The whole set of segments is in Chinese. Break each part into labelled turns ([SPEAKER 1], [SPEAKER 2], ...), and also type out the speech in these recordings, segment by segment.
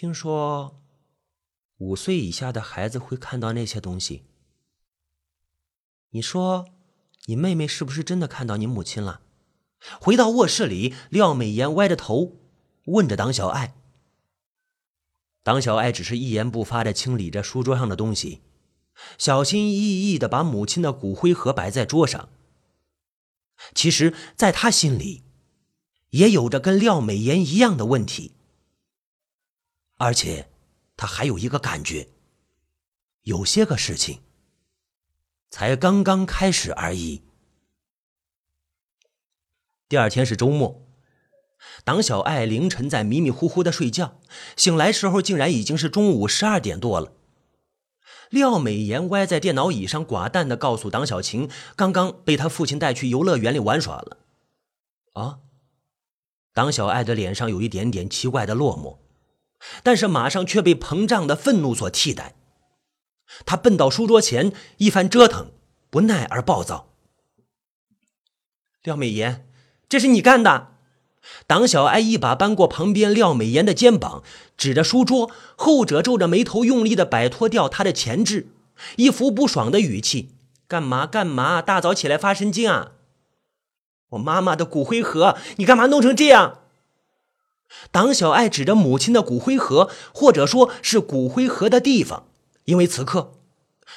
[SPEAKER 1] 听说五岁以下的孩子会看到那些东西。你说，你妹妹是不是真的看到你母亲了？回到卧室里，廖美妍歪着头问着党小爱。党小爱只是一言不发的清理着书桌上的东西，小心翼翼的把母亲的骨灰盒摆在桌上。其实，在他心里，也有着跟廖美妍一样的问题，而且，他还有一个感觉，有些个事情才刚刚开始而已。第二天是周末，党小爱凌晨在迷迷糊糊的睡觉，醒来时候竟然已经是中午十二点多了。廖美妍歪在电脑椅上，寡淡的告诉党小晴，刚刚被他父亲带去游乐园里玩耍了。啊！党小爱的脸上有一点点奇怪的落寞，但是马上却被膨胀的愤怒所替代。他奔到书桌前，一番折腾，不耐而暴躁。廖美妍，这是你干的！党小爱一把扳过旁边廖美妍的肩膀，指着书桌，后者皱着眉头，用力的摆脱掉他的钳制，一副不爽的语气：“干嘛干嘛？大早起来发神经啊！我妈妈的骨灰盒，你干嘛弄成这样？”党小爱指着母亲的骨灰盒，或者说是骨灰盒的地方，因为此刻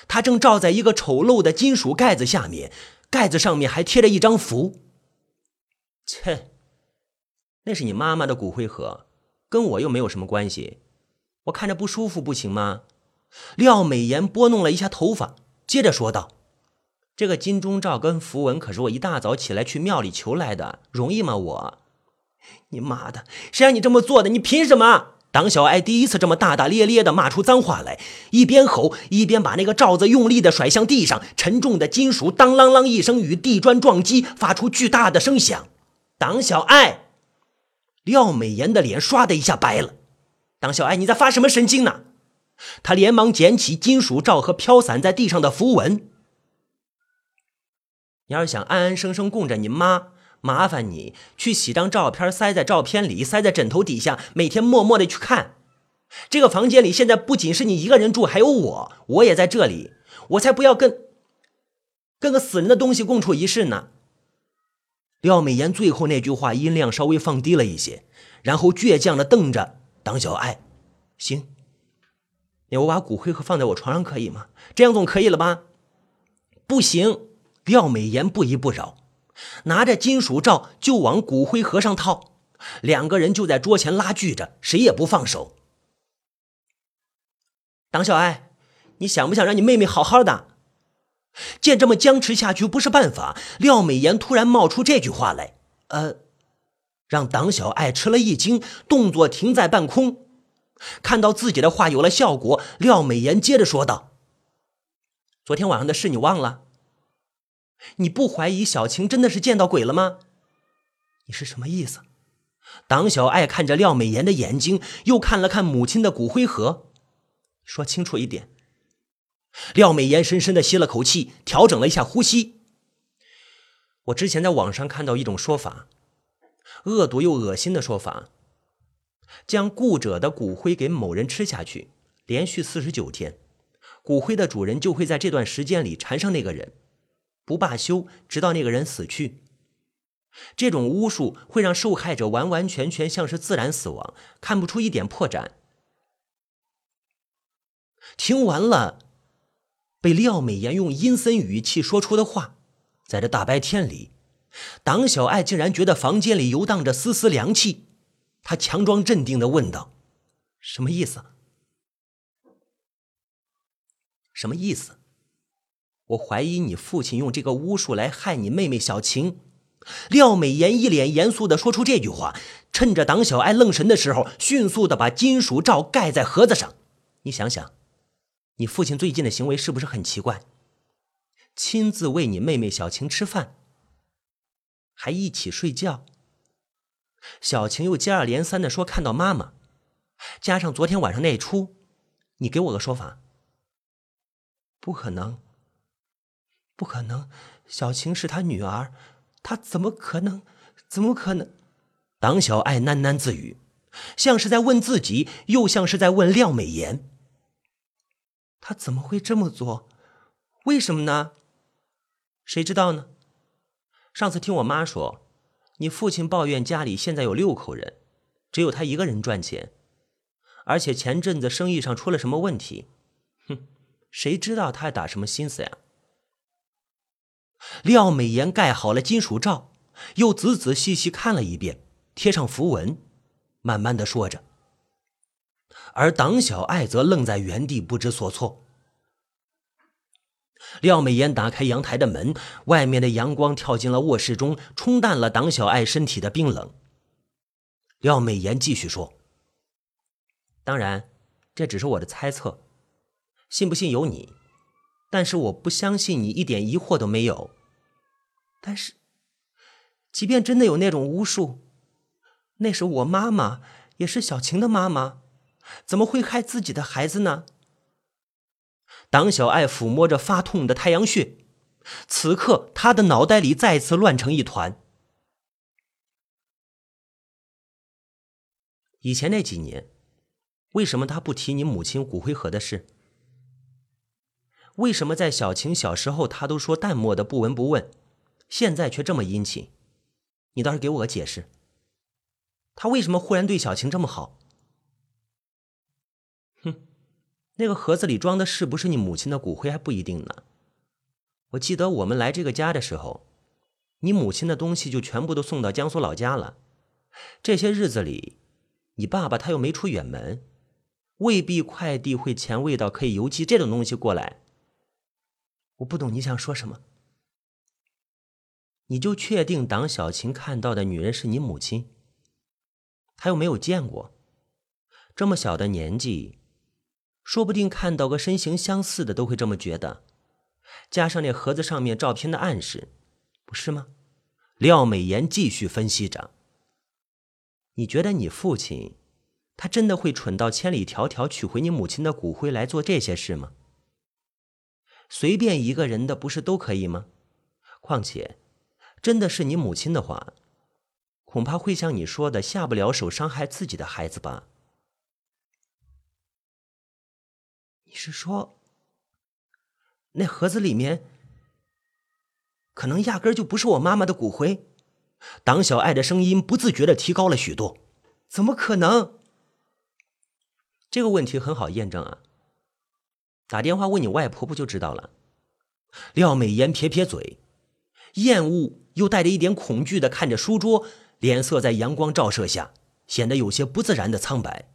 [SPEAKER 1] 他正罩在一个丑陋的金属盖子下面，盖子上面还贴着一张符。切！那是你妈妈的骨灰盒，跟我又没有什么关系。我看着不舒服，不行吗？廖美妍拨弄了一下头发，接着说道：“这个金钟罩跟符文可是我一大早起来去庙里求来的，容易吗？我，你妈的，谁让你这么做的？你凭什么？”党小爱第一次这么大大咧咧的骂出脏话来，一边吼一边把那个罩子用力的甩向地上，沉重的金属当啷啷一声与地砖撞击，发出巨大的声响。党小爱。廖美妍的脸唰的一下白了，党小爱，你在发什么神经呢？他连忙捡起金属罩和飘散在地上的符文。你要是想安安生生供着你妈，麻烦你去洗张照片，塞在照片里，塞在枕头底下，每天默默的去看。这个房间里现在不仅是你一个人住，还有我，我也在这里，我才不要跟跟个死人的东西共处一室呢。廖美妍最后那句话音量稍微放低了一些，然后倔强的瞪着党小爱：“行，那我把骨灰盒放在我床上可以吗？这样总可以了吧？”“不行！”廖美妍不依不饶，拿着金属罩就往骨灰盒上套，两个人就在桌前拉锯着，谁也不放手。党小爱，你想不想让你妹妹好好的？见这么僵持下去不是办法，廖美妍突然冒出这句话来，呃，让党小爱吃了一惊，动作停在半空。看到自己的话有了效果，廖美妍接着说道：“昨天晚上的事你忘了？你不怀疑小晴真的是见到鬼了吗？你是什么意思？”党小爱看着廖美妍的眼睛，又看了看母亲的骨灰盒，说清楚一点。廖美妍深深的吸了口气，调整了一下呼吸。我之前在网上看到一种说法，恶毒又恶心的说法：将故者的骨灰给某人吃下去，连续四十九天，骨灰的主人就会在这段时间里缠上那个人，不罢休，直到那个人死去。这种巫术会让受害者完完全全像是自然死亡，看不出一点破绽。听完了。被廖美妍用阴森语气说出的话，在这大白天里，党小爱竟然觉得房间里游荡着丝丝凉气。他强装镇定的问道：“什么意思？什么意思？我怀疑你父亲用这个巫术来害你妹妹小晴。”廖美妍一脸严肃的说出这句话，趁着党小爱愣神的时候，迅速的把金属罩盖在盒子上。你想想。你父亲最近的行为是不是很奇怪？亲自喂你妹妹小晴吃饭，还一起睡觉。小晴又接二连三的说看到妈妈，加上昨天晚上那一出，你给我个说法。不可能，不可能，小晴是他女儿，他怎么可能？怎么可能？党小爱喃喃自语，像是在问自己，又像是在问廖美妍。他怎么会这么做？为什么呢？谁知道呢？上次听我妈说，你父亲抱怨家里现在有六口人，只有他一个人赚钱，而且前阵子生意上出了什么问题。哼，谁知道他打什么心思呀？廖美妍盖好了金属罩，又仔仔细细看了一遍，贴上符文，慢慢的说着。而党小爱则愣在原地，不知所措。廖美妍打开阳台的门，外面的阳光跳进了卧室中，冲淡了党小爱身体的冰冷。廖美妍继续说：“当然，这只是我的猜测，信不信由你。但是我不相信你一点疑惑都没有。但是，即便真的有那种巫术，那是我妈妈，也是小晴的妈妈。”怎么会害自己的孩子呢？党小爱抚摸着发痛的太阳穴，此刻他的脑袋里再次乱成一团。以前那几年，为什么他不提你母亲骨灰盒的事？为什么在小晴小时候他都说淡漠的不闻不问，现在却这么殷勤？你倒是给我个解释。他为什么忽然对小晴这么好？哼那个盒子里装的是不是你母亲的骨灰还不一定呢。我记得我们来这个家的时候，你母亲的东西就全部都送到江苏老家了。这些日子里，你爸爸他又没出远门，未必快递会前卫到可以邮寄这种东西过来。我不懂你想说什么。你就确定党小晴看到的女人是你母亲？他又没有见过，这么小的年纪。说不定看到个身形相似的都会这么觉得，加上那盒子上面照片的暗示，不是吗？廖美妍继续分析着。你觉得你父亲，他真的会蠢到千里迢迢取回你母亲的骨灰来做这些事吗？随便一个人的不是都可以吗？况且，真的是你母亲的话，恐怕会像你说的下不了手伤害自己的孩子吧。你是说，那盒子里面可能压根就不是我妈妈的骨灰？党小爱的声音不自觉的提高了许多。怎么可能？这个问题很好验证啊，打电话问你外婆不就知道了？廖美妍撇撇嘴，厌恶又带着一点恐惧的看着书桌，脸色在阳光照射下显得有些不自然的苍白。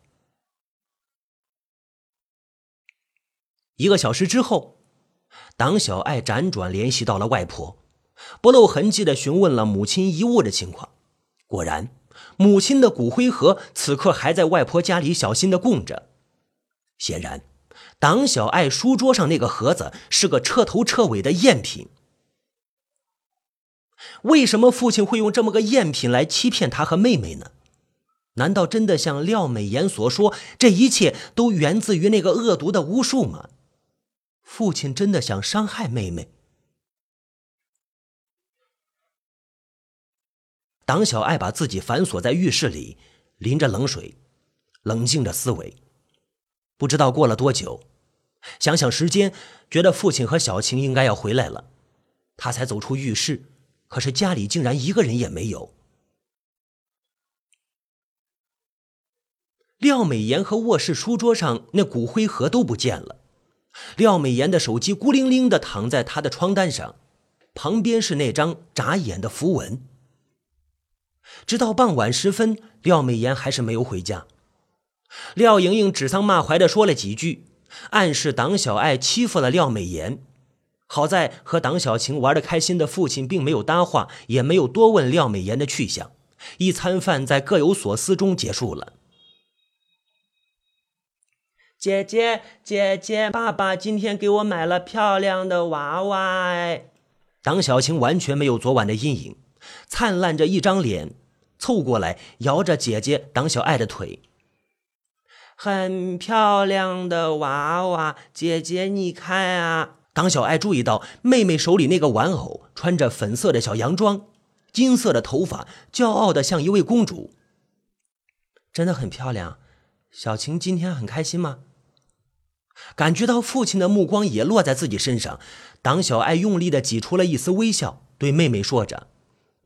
[SPEAKER 1] 一个小时之后，党小爱辗转联系到了外婆，不露痕迹的询问了母亲遗物的情况。果然，母亲的骨灰盒此刻还在外婆家里小心的供着。显然，党小爱书桌上那个盒子是个彻头彻尾的赝品。为什么父亲会用这么个赝品来欺骗他和妹妹呢？难道真的像廖美妍所说，这一切都源自于那个恶毒的巫术吗？父亲真的想伤害妹妹。党小爱把自己反锁在浴室里，淋着冷水，冷静着思维。不知道过了多久，想想时间，觉得父亲和小晴应该要回来了，他才走出浴室。可是家里竟然一个人也没有。廖美妍和卧室书桌上那骨灰盒都不见了。廖美妍的手机孤零零的躺在她的床单上，旁边是那张眨眼的符文。直到傍晚时分，廖美妍还是没有回家。廖莹莹指桑骂槐的说了几句，暗示党小爱欺负了廖美妍。好在和党小晴玩的开心的父亲并没有搭话，也没有多问廖美妍的去向。一餐饭在各有所思中结束了。姐姐，姐姐，爸爸今天给我买了漂亮的娃娃！党小晴完全没有昨晚的阴影，灿烂着一张脸，凑过来摇着姐姐党小爱的腿。很漂亮的娃娃，姐姐你看啊！党小爱注意到妹妹手里那个玩偶，穿着粉色的小洋装，金色的头发，骄傲的像一位公主。真的很漂亮。小晴今天很开心吗？感觉到父亲的目光也落在自己身上，党小爱用力的挤出了一丝微笑，对妹妹说着：“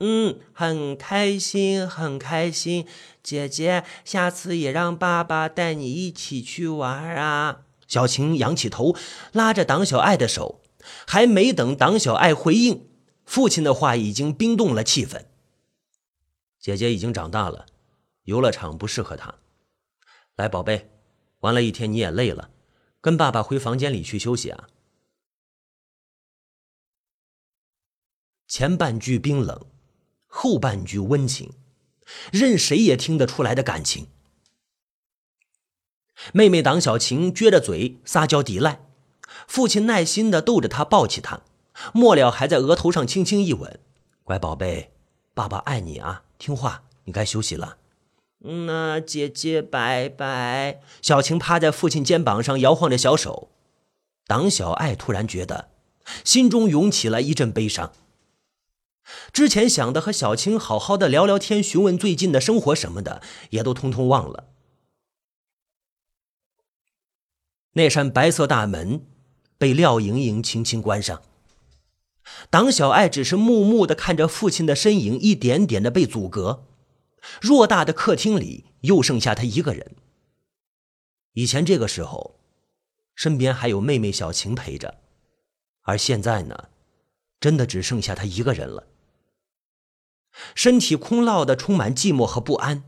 [SPEAKER 1] 嗯，很开心，很开心。姐姐，下次也让爸爸带你一起去玩啊。”小晴仰起头，拉着党小爱的手，还没等党小爱回应，父亲的话已经冰冻了气氛。姐姐已经长大了，游乐场不适合她。来，宝贝，玩了一天你也累了。跟爸爸回房间里去休息啊。前半句冰冷，后半句温情，任谁也听得出来的感情。妹妹党小晴撅着嘴撒娇抵赖，父亲耐心的逗着她，抱起她，末了还在额头上轻轻一吻：“乖宝贝，爸爸爱你啊，听话，你该休息了。”那姐姐拜拜。小晴趴在父亲肩膀上摇晃着小手。党小爱突然觉得心中涌起了一阵悲伤。之前想的和小青好好的聊聊天，询问最近的生活什么的，也都通通忘了。那扇白色大门被廖莹莹轻轻关上。党小爱只是木木的看着父亲的身影一点点的被阻隔。偌大的客厅里，又剩下他一个人。以前这个时候，身边还有妹妹小晴陪着，而现在呢，真的只剩下他一个人了。身体空落的，充满寂寞和不安。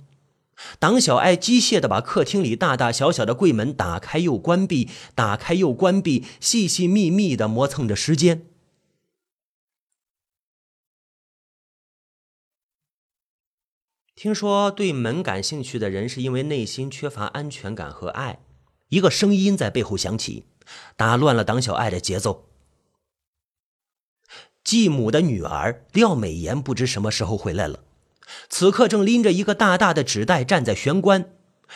[SPEAKER 1] 党小爱机械的把客厅里大大小小的柜门打开又关闭，打开又关闭，细细密密的磨蹭着时间。听说对门感兴趣的人是因为内心缺乏安全感和爱。一个声音在背后响起，打乱了党小爱的节奏。继母的女儿廖美妍不知什么时候回来了，此刻正拎着一个大大的纸袋站在玄关，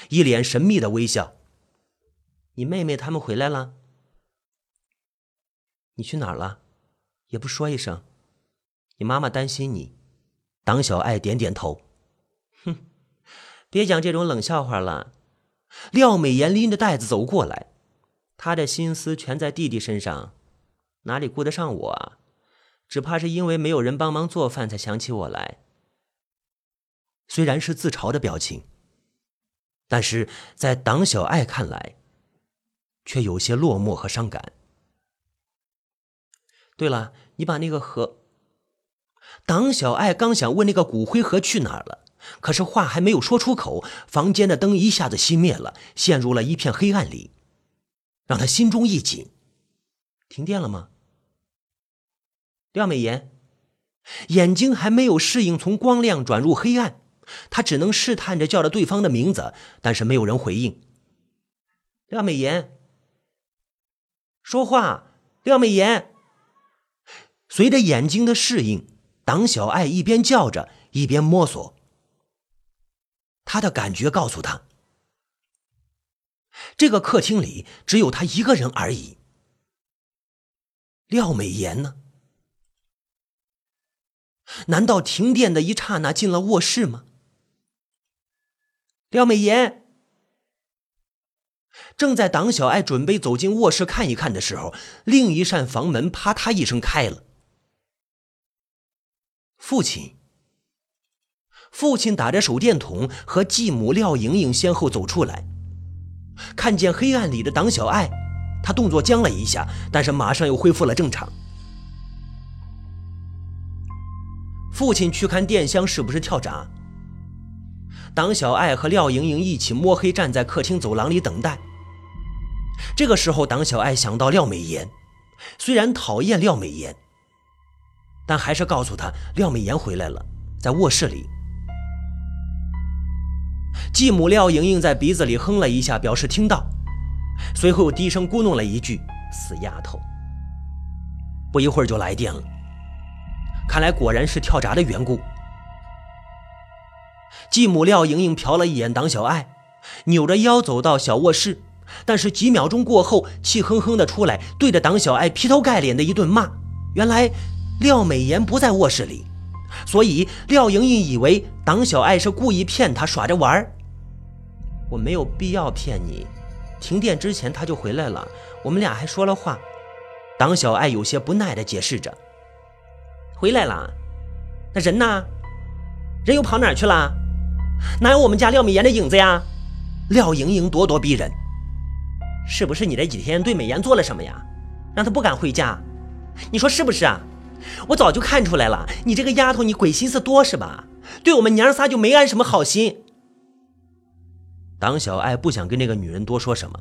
[SPEAKER 1] 一脸神秘的微笑。你妹妹他们回来了？你去哪儿了？也不说一声。你妈妈担心你。党小爱点点头。哼，别讲这种冷笑话了。廖美妍拎着袋子走过来，她的心思全在弟弟身上，哪里顾得上我啊？只怕是因为没有人帮忙做饭，才想起我来。虽然是自嘲的表情，但是在党小爱看来，却有些落寞和伤感。对了，你把那个盒……党小爱刚想问那个骨灰盒去哪儿了。可是话还没有说出口，房间的灯一下子熄灭了，陷入了一片黑暗里，让他心中一紧。停电了吗？廖美妍眼睛还没有适应从光亮转入黑暗，他只能试探着叫着对方的名字，但是没有人回应。廖美妍，说话，廖美妍。随着眼睛的适应，党小爱一边叫着，一边摸索。他的感觉告诉他，这个客厅里只有他一个人而已。廖美妍呢？难道停电的一刹那进了卧室吗？廖美妍正在党小爱准备走进卧室看一看的时候，另一扇房门啪嗒一声开了。父亲。父亲打着手电筒，和继母廖莹莹先后走出来，看见黑暗里的党小爱，他动作僵了一下，但是马上又恢复了正常。父亲去看电箱是不是跳闸。党小爱和廖莹莹一起摸黑站在客厅走廊里等待。这个时候，党小爱想到廖美妍，虽然讨厌廖美妍，但还是告诉她廖美妍回来了，在卧室里。继母廖莹莹在鼻子里哼了一下，表示听到，随后低声咕哝了一句：“死丫头。”不一会儿就来电了，看来果然是跳闸的缘故。继母廖莹莹瞟了一眼党小爱，扭着腰走到小卧室，但是几秒钟过后，气哼哼的出来，对着党小爱劈头盖脸的一顿骂。原来廖美妍不在卧室里，所以廖莹莹以为党小爱是故意骗她耍着玩儿。我没有必要骗你。停电之前他就回来了，我们俩还说了话。党小爱有些不耐地解释着：“回来了，那人呢？人又跑哪儿去了？哪有我们家廖美妍的影子呀？”廖莹莹咄咄逼人：“是不是你这几天对美妍做了什么呀，让她不敢回家？你说是不是啊？我早就看出来了，你这个丫头，你鬼心思多是吧？对我们娘仨就没安什么好心。”党小爱不想跟那个女人多说什么，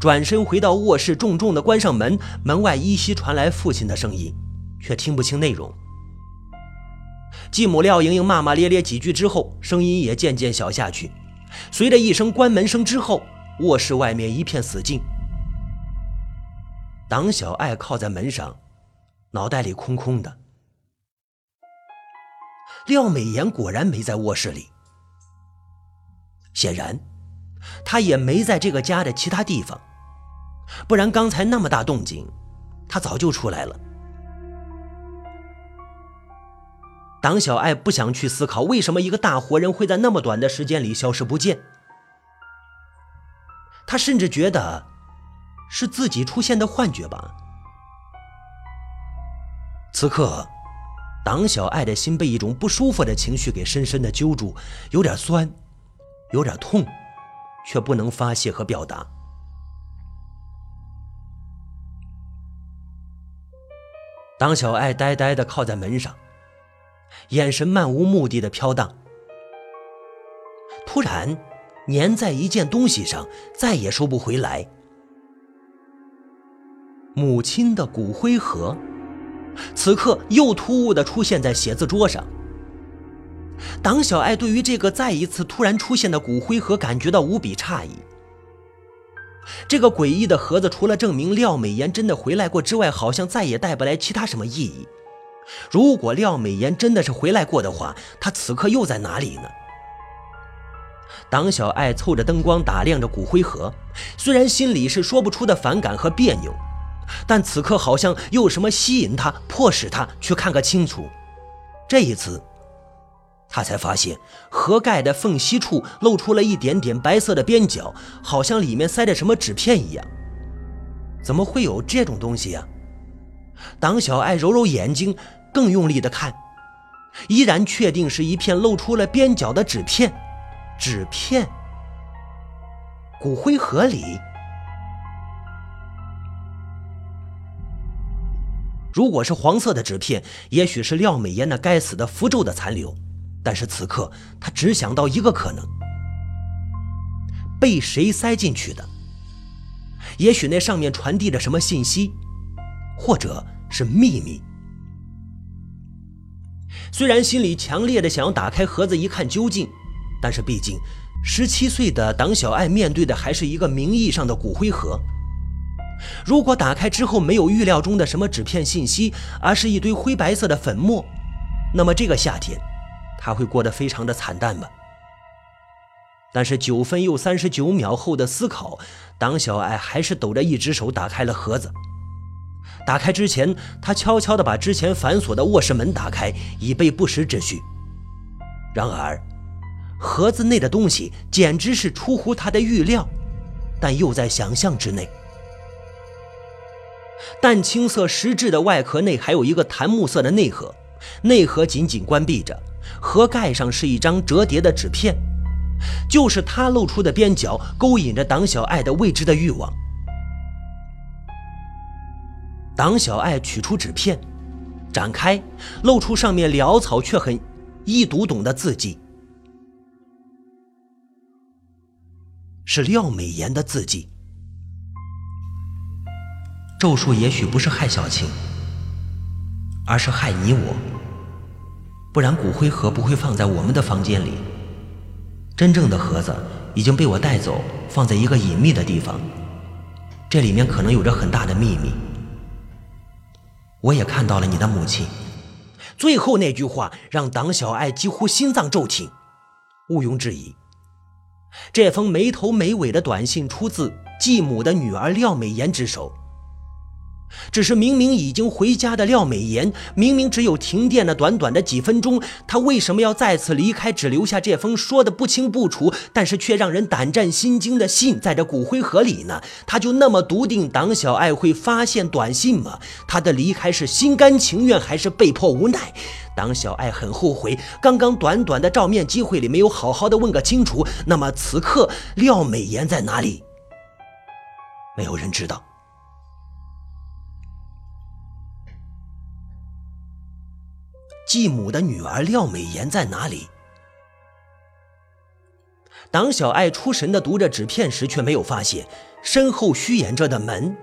[SPEAKER 1] 转身回到卧室，重重的关上门。门外依稀传来父亲的声音，却听不清内容。继母廖莹莹骂骂咧咧几句之后，声音也渐渐小下去。随着一声关门声之后，卧室外面一片死静。党小爱靠在门上，脑袋里空空的。廖美妍果然没在卧室里。显然，他也没在这个家的其他地方，不然刚才那么大动静，他早就出来了。党小爱不想去思考为什么一个大活人会在那么短的时间里消失不见，他甚至觉得是自己出现的幻觉吧。此刻，党小爱的心被一种不舒服的情绪给深深的揪住，有点酸。有点痛，却不能发泄和表达。当小爱呆呆的靠在门上，眼神漫无目的的飘荡，突然粘在一件东西上，再也收不回来。母亲的骨灰盒，此刻又突兀的出现在写字桌上。党小爱对于这个再一次突然出现的骨灰盒感觉到无比诧异。这个诡异的盒子除了证明廖美妍真的回来过之外，好像再也带不来其他什么意义。如果廖美妍真的是回来过的话，她此刻又在哪里呢？党小爱凑着灯光打量着骨灰盒，虽然心里是说不出的反感和别扭，但此刻好像又有什么吸引他，迫使他去看个清楚。这一次。他才发现盒盖的缝隙处露出了一点点白色的边角，好像里面塞着什么纸片一样。怎么会有这种东西呀？党小爱揉揉眼睛，更用力的看，依然确定是一片露出了边角的纸片。纸片，骨灰盒里，如果是黄色的纸片，也许是廖美妍那该死的符咒的残留。但是此刻，他只想到一个可能：被谁塞进去的？也许那上面传递着什么信息，或者是秘密。虽然心里强烈的想要打开盒子一看究竟，但是毕竟十七岁的党小爱面对的还是一个名义上的骨灰盒。如果打开之后没有预料中的什么纸片信息，而是一堆灰白色的粉末，那么这个夏天。他会过得非常的惨淡吧？但是九分又三十九秒后的思考，党小爱还是抖着一只手打开了盒子。打开之前，他悄悄地把之前反锁的卧室门打开，以备不时之需。然而，盒子内的东西简直是出乎他的预料，但又在想象之内。淡青色石质的外壳内还有一个檀木色的内盒，内盒紧紧关闭着。盒盖上是一张折叠的纸片，就是它露出的边角，勾引着党小爱的未知的欲望。党小爱取出纸片，展开，露出上面潦草却很易读懂的字迹，是廖美妍的字迹。咒术也许不是害小青，而是害你我。不然骨灰盒不会放在我们的房间里。真正的盒子已经被我带走，放在一个隐秘的地方。这里面可能有着很大的秘密。我也看到了你的母亲。最后那句话让党小爱几乎心脏骤停。毋庸置疑，这封没头没尾的短信出自继母的女儿廖美妍之手。只是明明已经回家的廖美妍，明明只有停电的短短的几分钟，她为什么要再次离开，只留下这封说的不清不楚，但是却让人胆战心惊的信在这骨灰盒里呢？她就那么笃定党小爱会发现短信吗？她的离开是心甘情愿还是被迫无奈？党小爱很后悔，刚刚短短的照面机会里没有好好的问个清楚。那么此刻廖美妍在哪里？没有人知道。继母的女儿廖美妍在哪里？党小爱出神的读着纸片时，却没有发现身后虚掩着的门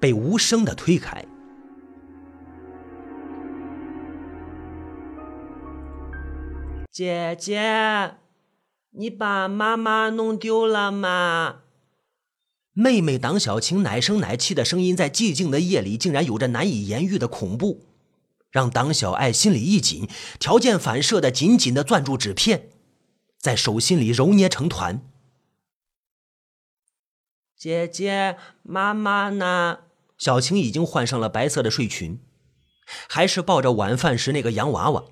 [SPEAKER 1] 被无声的推开。
[SPEAKER 2] 姐姐，你把妈妈弄丢了吗？
[SPEAKER 1] 妹妹党小晴奶声奶气的声音，在寂静的夜里，竟然有着难以言喻的恐怖。让党小爱心里一紧，条件反射的紧紧的攥住纸片，在手心里揉捏成团。
[SPEAKER 2] 姐姐，妈妈呢？
[SPEAKER 1] 小晴已经换上了白色的睡裙，还是抱着晚饭时那个洋娃娃，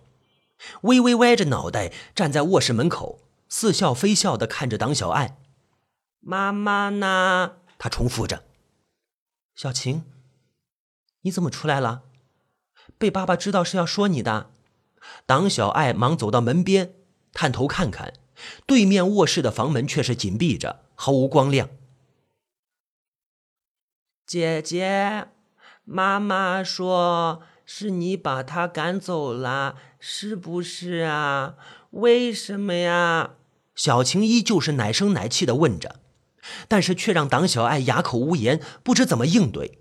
[SPEAKER 1] 微微歪着脑袋站在卧室门口，似笑非笑的看着党小爱。
[SPEAKER 2] 妈妈呢？
[SPEAKER 1] 她重复着。小晴，你怎么出来了？被爸爸知道是要说你的，党小爱忙走到门边，探头看看，对面卧室的房门却是紧闭着，毫无光亮。
[SPEAKER 2] 姐姐，妈妈说是你把他赶走了，是不是啊？为什么呀？
[SPEAKER 1] 小晴依旧是奶声奶气的问着，但是却让党小爱哑口无言，不知怎么应对。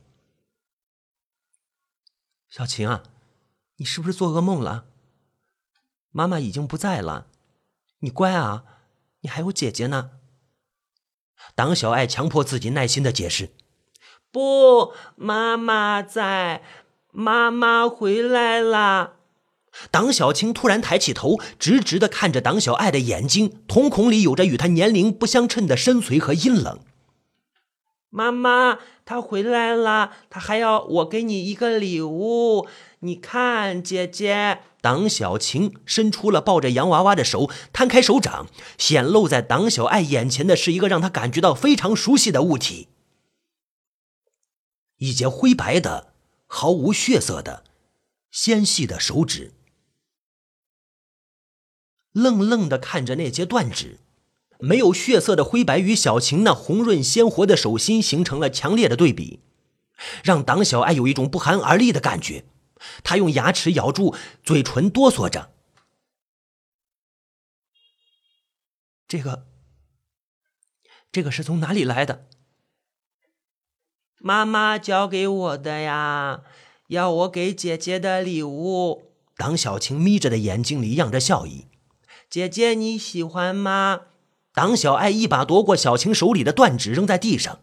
[SPEAKER 1] 小晴啊，你是不是做噩梦了？妈妈已经不在了，你乖啊，你还有姐姐呢。党小爱强迫自己耐心的解释：“
[SPEAKER 2] 不，妈妈在，妈妈回来了。”
[SPEAKER 1] 党小青突然抬起头，直直的看着党小爱的眼睛，瞳孔里有着与她年龄不相称的深邃和阴冷。
[SPEAKER 2] 妈妈。他回来了，他还要我给你一个礼物。你看，姐姐，
[SPEAKER 1] 党小晴伸出了抱着洋娃娃的手，摊开手掌，显露在党小爱眼前的是一个让他感觉到非常熟悉的物体——一截灰白的、毫无血色的、纤细的手指。愣愣的看着那截断指。没有血色的灰白与小晴那红润鲜活的手心形成了强烈的对比，让党小爱有一种不寒而栗的感觉。她用牙齿咬住嘴唇，哆嗦着：“这个，这个是从哪里来的？”
[SPEAKER 2] 妈妈交给我的呀，要我给姐姐的礼物。
[SPEAKER 1] 党小晴眯着的眼睛里漾着笑意：“
[SPEAKER 2] 姐姐你喜欢吗？”
[SPEAKER 1] 党小爱一把夺过小晴手里的断指，扔在地上，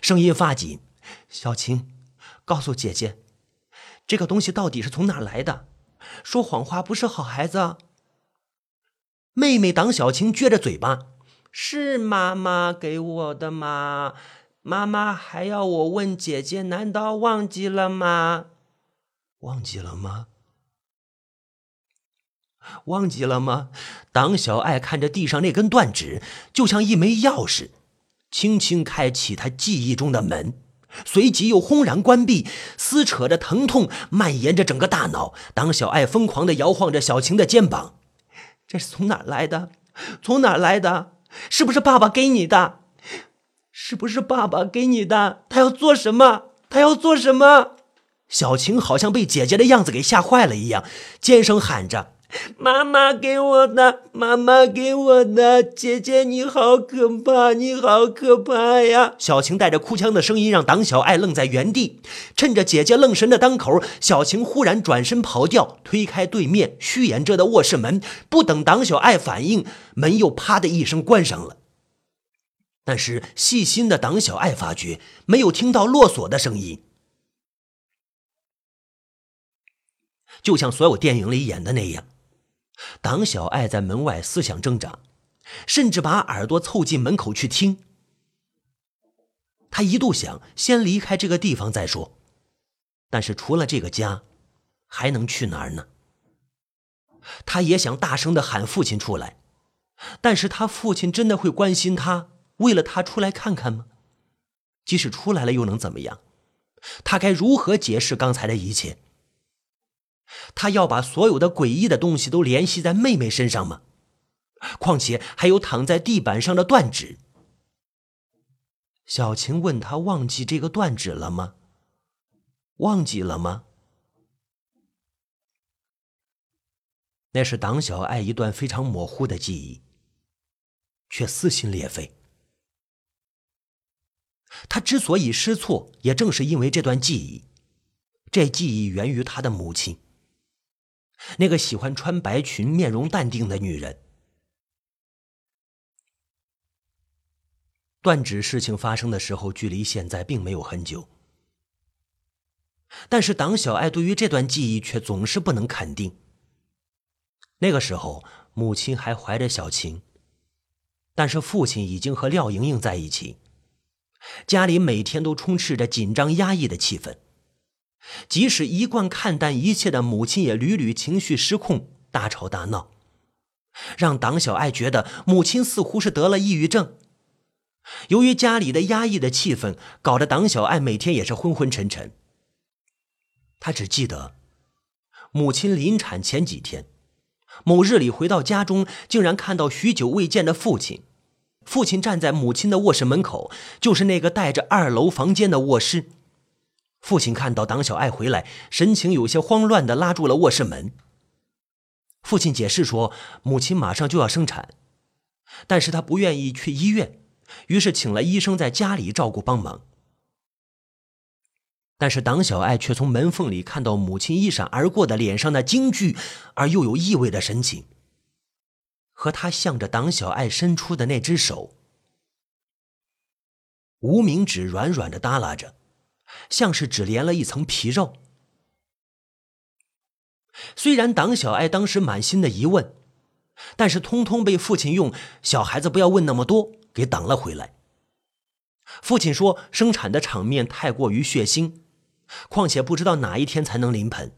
[SPEAKER 1] 声音发紧：“小晴，告诉姐姐，这个东西到底是从哪来的？说谎话不是好孩子。”妹妹党小晴撅着嘴巴：“
[SPEAKER 2] 是妈妈给我的吗？妈妈还要我问姐姐，难道忘记了吗？
[SPEAKER 1] 忘记了吗？”忘记了吗？党小爱看着地上那根断指，就像一枚钥匙，轻轻开启他记忆中的门，随即又轰然关闭。撕扯着疼痛蔓延着整个大脑。党小爱疯狂地摇晃着小晴的肩膀：“这是从哪来的？从哪来的？是不是爸爸给你的？是不是爸爸给你的？他要做什么？他要做什么？”小晴好像被姐姐的样子给吓坏了一样，尖声喊着。
[SPEAKER 2] 妈妈给我的，妈妈给我的，姐姐你好可怕，你好可怕呀！
[SPEAKER 1] 小晴带着哭腔的声音让党小爱愣在原地。趁着姐姐愣神的当口，小晴忽然转身跑掉，推开对面虚掩着的卧室门。不等党小爱反应，门又啪的一声关上了。但是细心的党小爱发觉，没有听到落锁的声音，就像所有电影里演的那样。党小爱在门外思想挣扎，甚至把耳朵凑近门口去听。他一度想先离开这个地方再说，但是除了这个家，还能去哪儿呢？他也想大声的喊父亲出来，但是他父亲真的会关心他，为了他出来看看吗？即使出来了，又能怎么样？他该如何解释刚才的一切？他要把所有的诡异的东西都联系在妹妹身上吗？况且还有躺在地板上的断指。小晴问他：“忘记这个断指了吗？忘记了吗？”那是党小爱一段非常模糊的记忆，却撕心裂肺。他之所以失措，也正是因为这段记忆。这记忆源于他的母亲，那个喜欢穿白裙、面容淡定的女人。断指事情发生的时候，距离现在并没有很久，但是党小爱对于这段记忆却总是不能肯定。那个时候，母亲还怀着小晴，但是父亲已经和廖莹莹在一起。家里每天都充斥着紧张压抑的气氛，即使一贯看淡一切的母亲，也屡屡情绪失控，大吵大闹，让党小爱觉得母亲似乎是得了抑郁症。由于家里的压抑的气氛，搞得党小爱每天也是昏昏沉沉。他只记得，母亲临产前几天，某日里回到家中，竟然看到许久未见的父亲。父亲站在母亲的卧室门口，就是那个带着二楼房间的卧室。父亲看到党小爱回来，神情有些慌乱的拉住了卧室门。父亲解释说，母亲马上就要生产，但是他不愿意去医院，于是请了医生在家里照顾帮忙。但是党小爱却从门缝里看到母亲一闪而过的脸上那惊惧而又有意味的神情。和他向着党小爱伸出的那只手，无名指软软的耷拉着，像是只连了一层皮肉。虽然党小爱当时满心的疑问，但是通通被父亲用“小孩子不要问那么多”给挡了回来。父亲说，生产的场面太过于血腥，况且不知道哪一天才能临盆。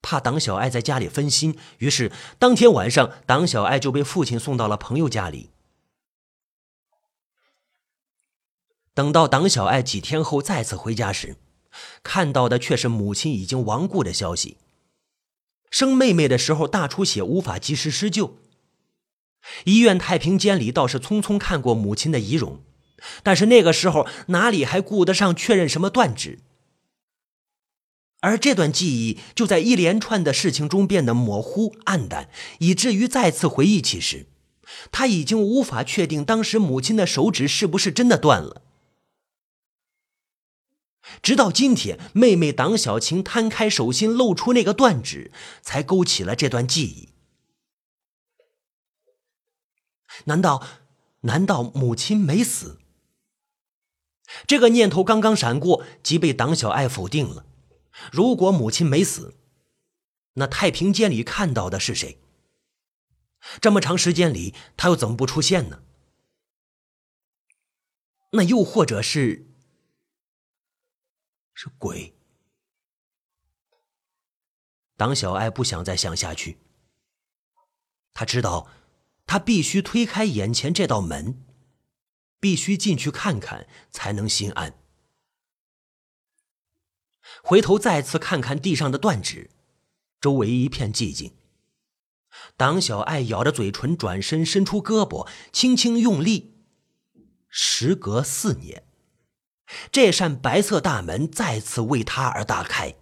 [SPEAKER 1] 怕党小爱在家里分心，于是当天晚上，党小爱就被父亲送到了朋友家里。等到党小爱几天后再次回家时，看到的却是母亲已经亡故的消息。生妹妹的时候大出血，无法及时施救。医院太平间里倒是匆匆看过母亲的遗容，但是那个时候哪里还顾得上确认什么断指？而这段记忆就在一连串的事情中变得模糊暗淡，以至于再次回忆起时，他已经无法确定当时母亲的手指是不是真的断了。直到今天，妹妹党小晴摊开手心露出那个断指，才勾起了这段记忆。难道，难道母亲没死？这个念头刚刚闪过，即被党小爱否定了。如果母亲没死，那太平间里看到的是谁？这么长时间里，他又怎么不出现呢？那又或者是是鬼？党小爱不想再想下去。他知道，他必须推开眼前这道门，必须进去看看，才能心安。回头再次看看地上的断指，周围一片寂静。党小爱咬着嘴唇，转身伸出胳膊，轻轻用力。时隔四年，这扇白色大门再次为他而打开。